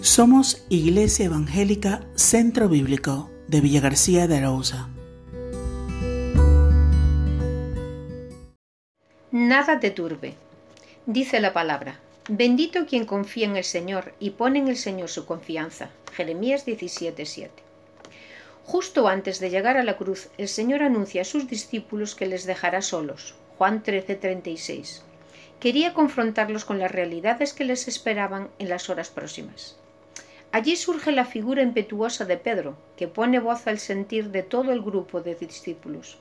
Somos Iglesia Evangélica Centro Bíblico de Villa García de Arauza. Nada te turbe. Dice la palabra. Bendito quien confía en el Señor y pone en el Señor su confianza. Jeremías 17:7. Justo antes de llegar a la cruz, el Señor anuncia a sus discípulos que les dejará solos. Juan 13:36. Quería confrontarlos con las realidades que les esperaban en las horas próximas. Allí surge la figura impetuosa de Pedro, que pone voz al sentir de todo el grupo de discípulos.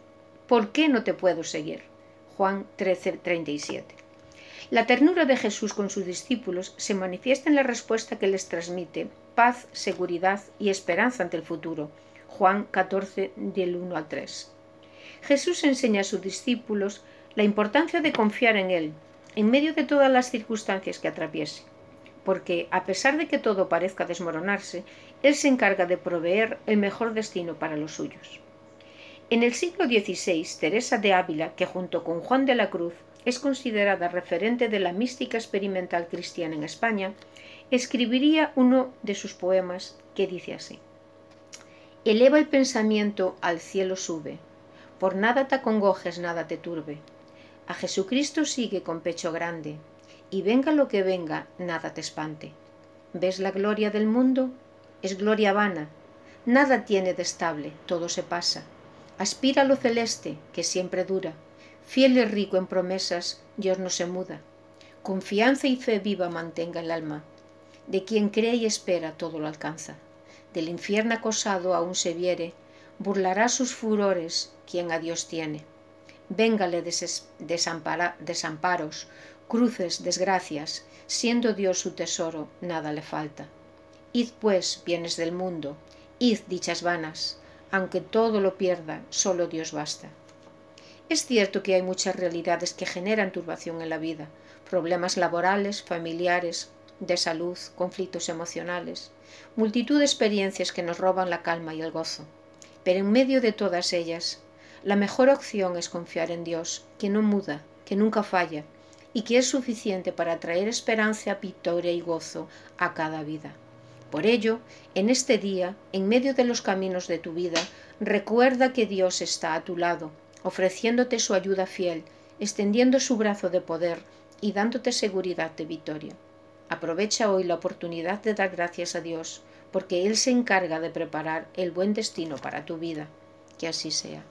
¿Por qué no te puedo seguir? Juan 13:37. La ternura de Jesús con sus discípulos se manifiesta en la respuesta que les transmite paz, seguridad y esperanza ante el futuro. Juan 14 del 1 al 3. Jesús enseña a sus discípulos la importancia de confiar en Él, en medio de todas las circunstancias que atraviese, porque a pesar de que todo parezca desmoronarse, Él se encarga de proveer el mejor destino para los suyos. En el siglo XVI, Teresa de Ávila, que junto con Juan de la Cruz es considerada referente de la mística experimental cristiana en España, escribiría uno de sus poemas que dice así Eleva el pensamiento al cielo sube, por nada te acongojes, nada te turbe. A Jesucristo sigue con pecho grande, y venga lo que venga, nada te espante. ¿Ves la gloria del mundo? Es gloria vana, nada tiene de estable, todo se pasa. Aspira a lo celeste, que siempre dura. Fiel y rico en promesas, Dios no se muda. Confianza y fe viva mantenga el alma. De quien cree y espera todo lo alcanza. Del infierno acosado aún se viere, burlará sus furores quien a Dios tiene. Véngale desamparos, cruces, desgracias, siendo Dios su tesoro, nada le falta. Id pues, bienes del mundo, id dichas vanas, aunque todo lo pierda, solo Dios basta. Es cierto que hay muchas realidades que generan turbación en la vida, problemas laborales, familiares, de salud, conflictos emocionales, multitud de experiencias que nos roban la calma y el gozo. Pero en medio de todas ellas, la mejor opción es confiar en Dios, que no muda, que nunca falla, y que es suficiente para traer esperanza, victoria y gozo a cada vida. Por ello, en este día, en medio de los caminos de tu vida, recuerda que Dios está a tu lado, ofreciéndote su ayuda fiel, extendiendo su brazo de poder y dándote seguridad de victoria. Aprovecha hoy la oportunidad de dar gracias a Dios, porque Él se encarga de preparar el buen destino para tu vida. Que así sea.